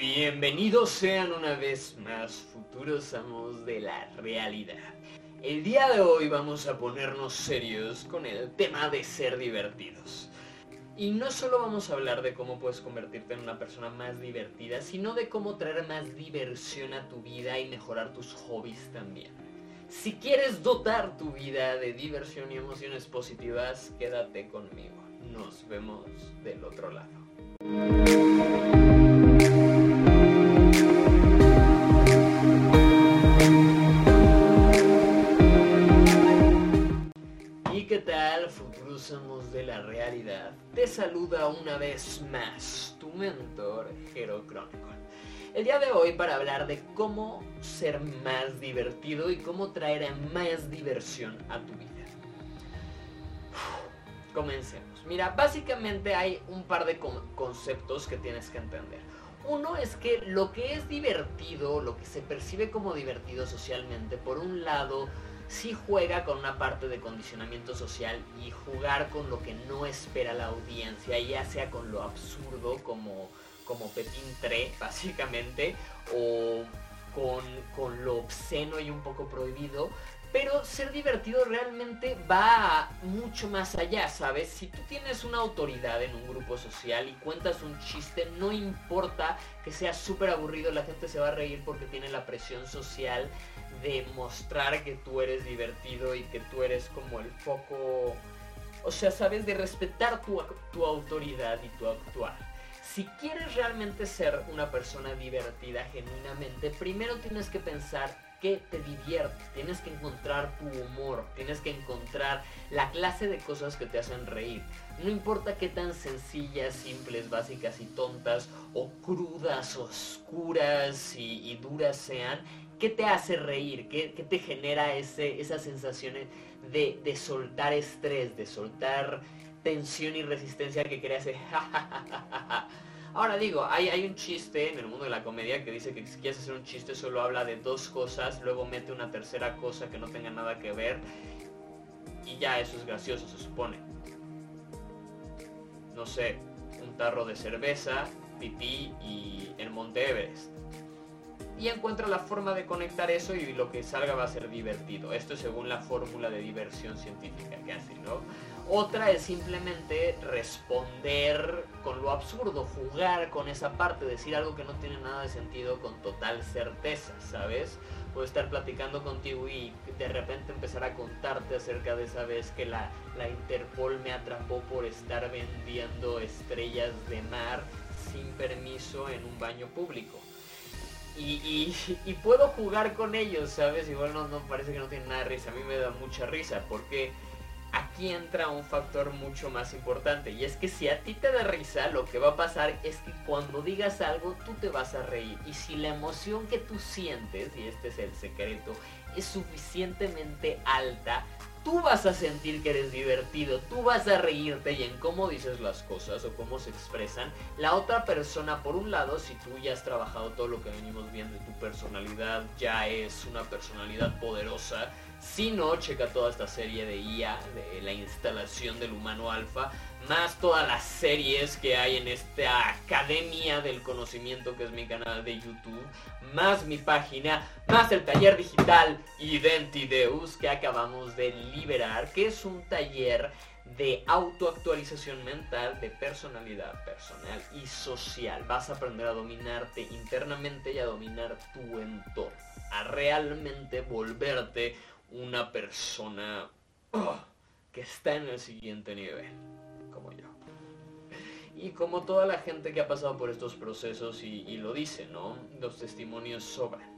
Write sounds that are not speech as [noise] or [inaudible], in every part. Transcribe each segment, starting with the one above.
bienvenidos sean una vez más futuros amos de la realidad. El día de hoy vamos a ponernos serios con el tema de ser divertidos. Y no solo vamos a hablar de cómo puedes convertirte en una persona más divertida, sino de cómo traer más diversión a tu vida y mejorar tus hobbies también. Si quieres dotar tu vida de diversión y emociones positivas, quédate conmigo. Nos vemos del otro lado. Realidad? Te saluda una vez más tu mentor, Hero Chronicle. El día de hoy para hablar de cómo ser más divertido y cómo traer más diversión a tu vida. Comencemos. Mira, básicamente hay un par de conceptos que tienes que entender. Uno es que lo que es divertido, lo que se percibe como divertido socialmente, por un lado, sí juega con una parte de condicionamiento social y jugar con lo que no espera la audiencia, ya sea con lo absurdo como, como Pepín 3, [laughs] básicamente, o con, con lo obsceno y un poco prohibido, pero ser divertido realmente va mucho más allá, ¿sabes? Si tú tienes una autoridad en un grupo social y cuentas un chiste, no importa que sea súper aburrido, la gente se va a reír porque tiene la presión social de mostrar que tú eres divertido y que tú eres como el foco, o sea, sabes, de respetar tu, tu autoridad y tu actuar. Si quieres realmente ser una persona divertida genuinamente, primero tienes que pensar qué te divierte, tienes que encontrar tu humor, tienes que encontrar la clase de cosas que te hacen reír. No importa qué tan sencillas, simples, básicas y tontas, o crudas, oscuras y, y duras sean, ¿Qué te hace reír? ¿Qué, te genera ese, esas sensaciones de, de, soltar estrés, de soltar tensión y resistencia que crea ese [laughs] Ahora digo, hay, hay un chiste en el mundo de la comedia que dice que si quieres hacer un chiste solo habla de dos cosas, luego mete una tercera cosa que no tenga nada que ver y ya eso es gracioso, se supone. No sé, un tarro de cerveza, pipí y el Monte Everest y encuentra la forma de conectar eso y lo que salga va a ser divertido. Esto es según la fórmula de diversión científica que hace, ¿no? Otra es simplemente responder con lo absurdo, jugar con esa parte, decir algo que no tiene nada de sentido con total certeza, ¿sabes? Puedo estar platicando contigo y de repente empezar a contarte acerca de esa vez que la, la Interpol me atrapó por estar vendiendo estrellas de mar sin permiso en un baño público y, puedo jugar con ellos, ¿sabes? Igual no, no parece que no tiene nada de risa. A mí me da mucha risa porque aquí entra un factor mucho más importante. Y es que si a ti te da risa, lo que va a pasar es que cuando digas algo, tú te vas a reír. Y si la emoción que tú sientes, y este es el secreto, es suficientemente alta, tú vas a sentir que eres divertido, tú vas a reírte y en cómo dices las cosas o cómo se expresan. La otra persona, por un lado, si tú ya has trabajado todo lo que venimos viendo de tu personalidad, ya es una personalidad poderosa. Si no, checa toda esta serie de IA, de la instalación del humano alfa, más todas las series que hay en esta academia del conocimiento que es mi canal de YouTube, más mi página, más el taller digital Identideus que acabamos de liberar, que es un taller de autoactualización mental, de personalidad personal y social. Vas a aprender a dominarte internamente y a dominar tu entorno, a realmente volverte una persona oh, que está en el siguiente nivel. Y como toda la gente que ha pasado por estos procesos y, lo dice, ¿no? Los testimonios sobran.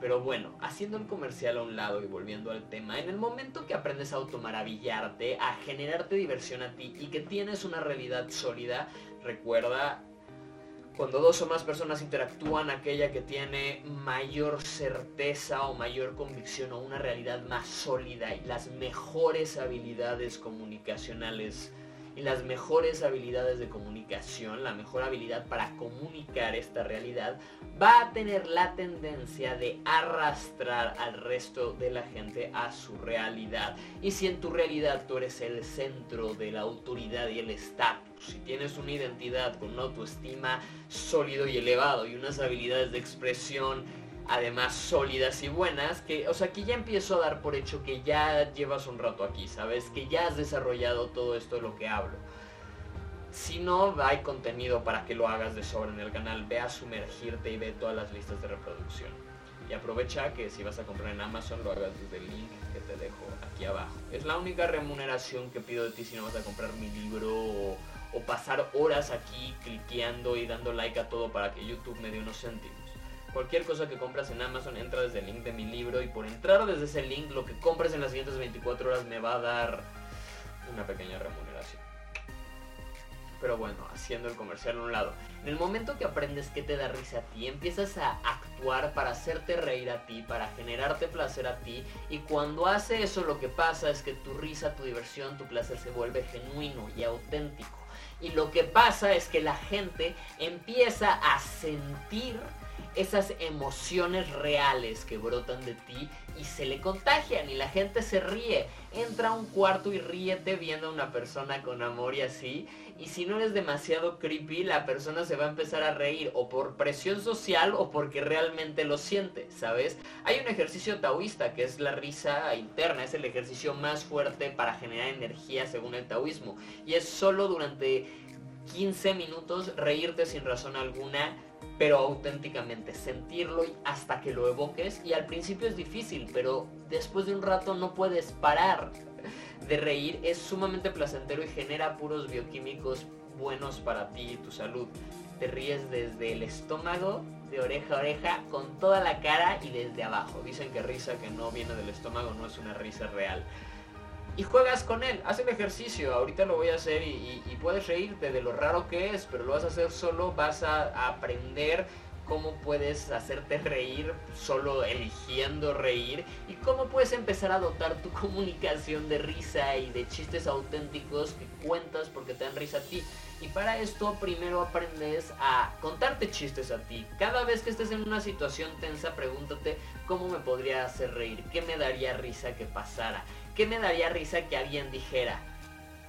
Pero bueno, haciendo el comercial a un lado y volviendo al tema, en el momento que aprendes a automaravillarte, a generarte diversión a ti y que tienes una realidad sólida, recuerda, cuando dos o más personas interactúan, aquella que tiene mayor certeza o mayor convicción o una realidad más sólida y las mejores habilidades comunicacionales y las mejores habilidades de comunicación, la mejor habilidad para comunicar esta realidad, va a tener la tendencia de arrastrar al resto de la gente a su realidad. Y si en tu realidad tú eres el centro de la autoridad y el estatus, Si tienes una identidad con una autoestima sólido y elevado y unas habilidades de expresión además sólidas y buenas, que, o sea, ya empiezo a dar por hecho que ya llevas un rato aquí, ¿sabes? Que ya has desarrollado todo esto de lo que hablo. Si no, hay contenido para que lo hagas de sobra en el canal. Ve a sumergirte y ve todas las listas de reproducción. Y aprovecha que si vas a comprar en Amazon lo hagas desde el link que te dejo aquí abajo. Es la única remuneración que pido de ti si no vas a comprar mi libro o, o pasar horas aquí cliqueando y dando like a todo para que YouTube me dé unos céntimos. Cualquier cosa que compras en Amazon entra desde el link de mi libro y por entrar desde ese link lo que compres en las siguientes 24 horas me va a dar una pequeña remuneración. Pero bueno, haciendo el comercial a un lado. En el momento que aprendes que te da risa a ti, empiezas a actuar para hacerte reír a ti, para generarte placer a ti. Y cuando hace eso lo que pasa es que tu risa, tu diversión, tu placer se vuelve genuino y auténtico. Y lo que pasa es que la gente empieza a sentir esas emociones reales que brotan de ti y se le contagian y la gente se ríe. Entra a un cuarto y ríete viendo a una persona con amor y así. Y si no eres demasiado creepy, la persona se va a empezar a reír o por presión social o porque realmente lo siente, ¿sabes? Hay un ejercicio taoísta que es la risa interna, es el ejercicio más fuerte para generar energía según el taoísmo. Y es solo durante 15 minutos reírte sin razón alguna pero auténticamente, sentirlo hasta que lo evoques y al principio es difícil, pero después de un rato no puedes parar de reír, es sumamente placentero y genera puros bioquímicos buenos para ti y tu salud. Te ríes desde el estómago, de oreja a oreja, con toda la cara y desde abajo. Dicen que risa que no viene del estómago no es una risa real y juegas con él, haz el ejercicio, ahorita lo voy a hacer y, puedes reírte de lo raro que es, pero lo vas a hacer solo, vas a, aprender cómo puedes hacerte reír solo eligiendo reír y cómo puedes empezar a dotar tu [laughs] comunicación de risa y de chistes auténticos que cuentas porque te dan risa a ti. Y para esto primero aprendes a contarte chistes a ti. Cada vez que estés en una situación tensa, pregúntate cómo me podría hacer reír, qué me daría risa que pasara. ¿Qué me daría risa que alguien dijera?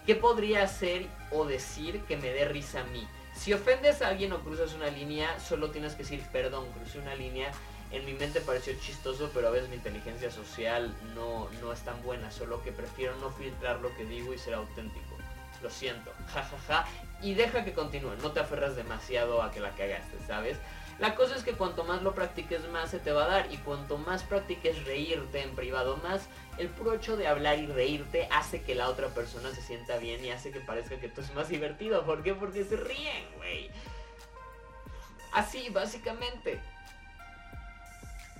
¿Qué podría hacer o decir que me dé risa a mí? Si ofendes a alguien o cruzas una línea, solo tienes que decir, perdón, crucé una línea. En mi mente pareció chistoso, pero a veces mi inteligencia social no, no es tan buena, solo que prefiero no filtrar lo que digo y ser auténtico. Lo siento, jajaja. Ja, ja. Y deja que continúe, no te aferras demasiado a que la cagaste, ¿sabes? La cosa es que cuanto más lo practiques más se te va a dar y cuanto más practiques reírte en privado más, el puro hecho de hablar y reírte hace que la otra persona se sienta bien y hace que parezca que tú es más divertido. ¿Por qué? Porque se ríen, güey. Así, básicamente.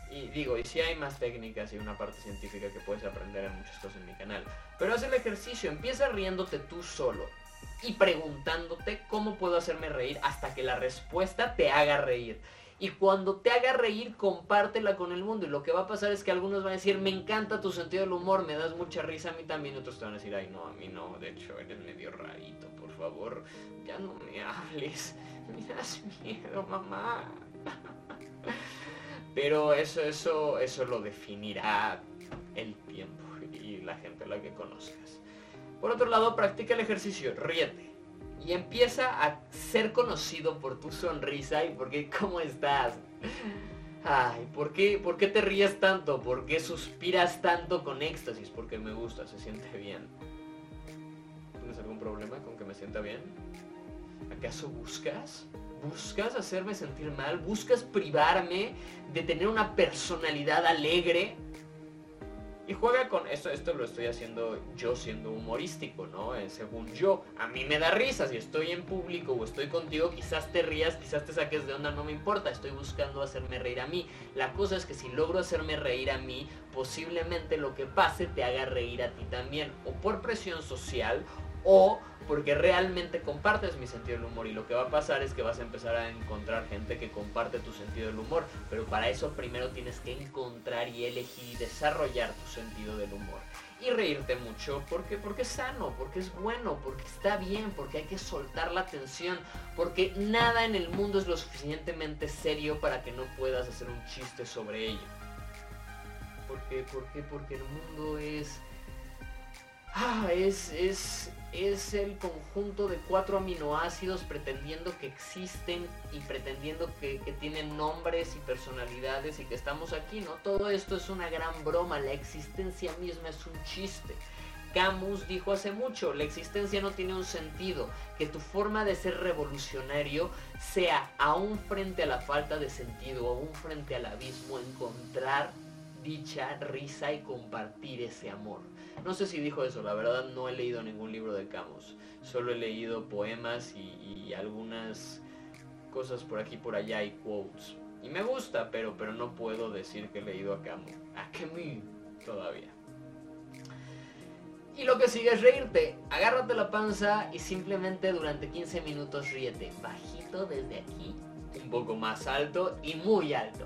Y digo, y si hay más técnicas y una parte científica que puedes aprender en muchas cosas en mi canal. Pero haz el ejercicio, empieza riéndote tú solo y preguntándote cómo puedo hacerme reír hasta que la respuesta te haga reír. Y cuando te haga reír, compártela con el mundo. Y lo que va a pasar es que algunos van a decir, me encanta tu sentido del humor, me das mucha risa a mí también. Otros te van a decir, ay no, a mí no, de hecho eres medio rarito, por favor, ya no me hables. [laughs] Me das miedo, mamá. [laughs] Pero eso, eso, eso lo definirá el tiempo y la gente a la que conozcas. Por otro lado, practica el ejercicio, ríete. Y empieza a ser conocido por tu sonrisa y por qué, [laughs] ¿cómo estás? Ay, ¿por qué, ¿por qué te ríes tanto? ¿Por qué suspiras tanto con éxtasis? Porque me gusta, se siente bien. ¿Tienes algún problema con que me sienta bien? ¿Acaso buscas? ¿Buscas hacerme sentir mal? ¿Buscas privarme de tener una personalidad alegre? Y juega con esto, esto lo estoy haciendo yo siendo humorístico, ¿no? Eh, según yo, a mí me da risa, si estoy en público o estoy contigo, quizás te rías, quizás te saques de onda, no me importa, estoy buscando hacerme reír a mí. La cosa es que si logro hacerme reír a mí, posiblemente lo que pase te haga reír a ti también, o por presión social, o porque realmente compartes mi sentido del humor y lo que va a pasar es que vas a empezar a encontrar gente que comparte tu sentido del humor, pero para eso primero tienes que encontrar y elegir y desarrollar tu sentido del humor. Y reírte mucho, porque porque es sano, porque es bueno, porque está bien, porque hay que soltar la tensión, porque nada en el mundo es lo suficientemente serio para que no puedas hacer un chiste sobre ello. ¿Por qué? ¿Por qué? Porque el mundo es Ah, es, es, es el conjunto de cuatro aminoácidos pretendiendo que existen y pretendiendo que, que, tienen nombres y personalidades y que estamos aquí, ¿no? Todo esto es una gran broma, la existencia misma es un chiste. Camus dijo hace mucho, la existencia no tiene un sentido, que tu forma de ser revolucionario sea aún frente a la falta de sentido, aún frente al abismo, encontrar dicha, risa y compartir ese amor. No sé si dijo eso, la verdad no he leído ningún libro de Camus, solo he leído poemas y, algunas cosas por aquí por allá y quotes. Y me gusta, pero, pero no puedo decir que he leído a Camus, a Camus todavía. Y lo que sigue es reírte. Agárrate la panza y simplemente durante 15 minutos ríete. Bajito desde aquí, un poco más alto y muy alto.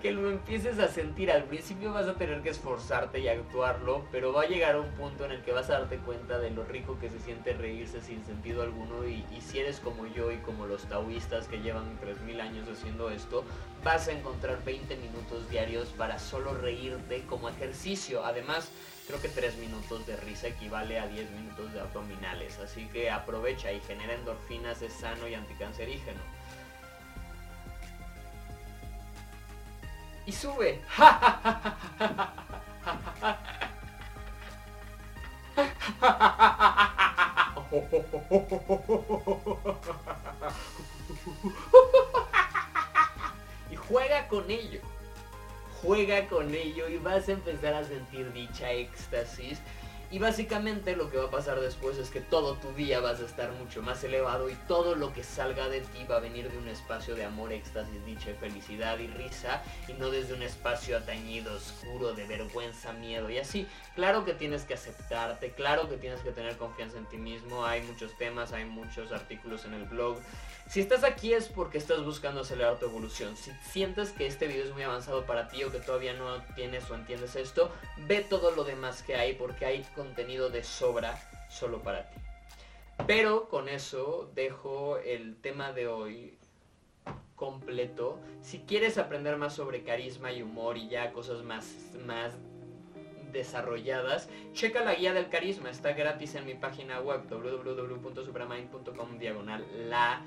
que lo empieces a sentir. Al principio vas a tener que esforzarte y actuarlo, pero va a llegar un punto en el que vas a darte cuenta de lo rico que se siente reírse sin sentido alguno. Y, si eres como yo y como los taoístas que llevan 3.000 años haciendo esto, vas a encontrar 20 minutos diarios para solo reírte como ejercicio. Además, creo que 3 minutos de risa equivale a 10 minutos de abdominales. Así que aprovecha y genera endorfinas, es sano y anticancerígeno. Y sube. y juega con ello. Juega con ello y vas a empezar a sentir dicha éxtasis y básicamente lo que va a pasar después es que todo tu día vas a estar mucho más elevado y todo lo que salga de ti va a venir de un espacio de amor, éxtasis, dicha, felicidad y risa y no desde un espacio atañido, oscuro, de vergüenza, miedo y así. Claro que tienes que aceptarte, claro que tienes que tener confianza en ti mismo, hay muchos temas, hay muchos artículos en el blog. Si estás aquí es porque estás buscando acelerar tu evolución. Si sientes que este video es muy avanzado para ti o que todavía no tienes o entiendes esto, ve todo lo demás que hay porque hay contenido de sobra solo para ti. Pero con eso dejo el tema de hoy completo. Si quieres aprender más sobre carisma y humor y ya cosas más, más desarrolladas, checa la guía del carisma. Está gratis en mi página web www.supermind.com diagonal la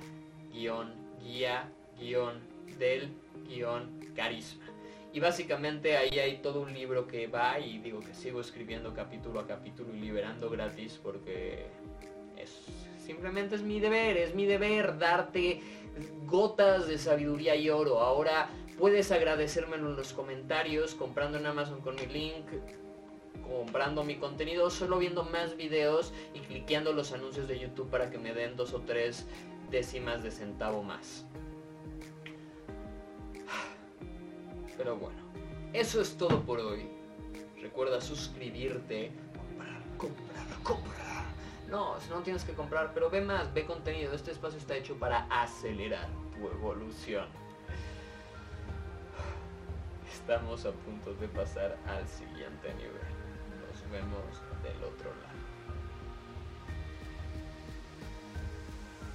guion guía guion del guion carisma. Y básicamente ahí hay todo un libro que va y digo que sigo escribiendo capítulo a capítulo y liberando gratis porque es simplemente es mi deber, es mi deber darte gotas de sabiduría y oro. Ahora puedes agradecérmelo en los comentarios comprando en Amazon con mi link comprando mi contenido, solo viendo más videos y cliqueando los anuncios de YouTube para que me den dos o tres décimas de centavo más. Pero bueno, eso es todo por hoy. Recuerda suscribirte, comprar, comprar, comprar. No, no tienes que comprar, pero ve más, ve contenido. Este espacio está hecho para acelerar tu evolución. Estamos a punto de pasar al siguiente nivel. Nos vemos del otro lado.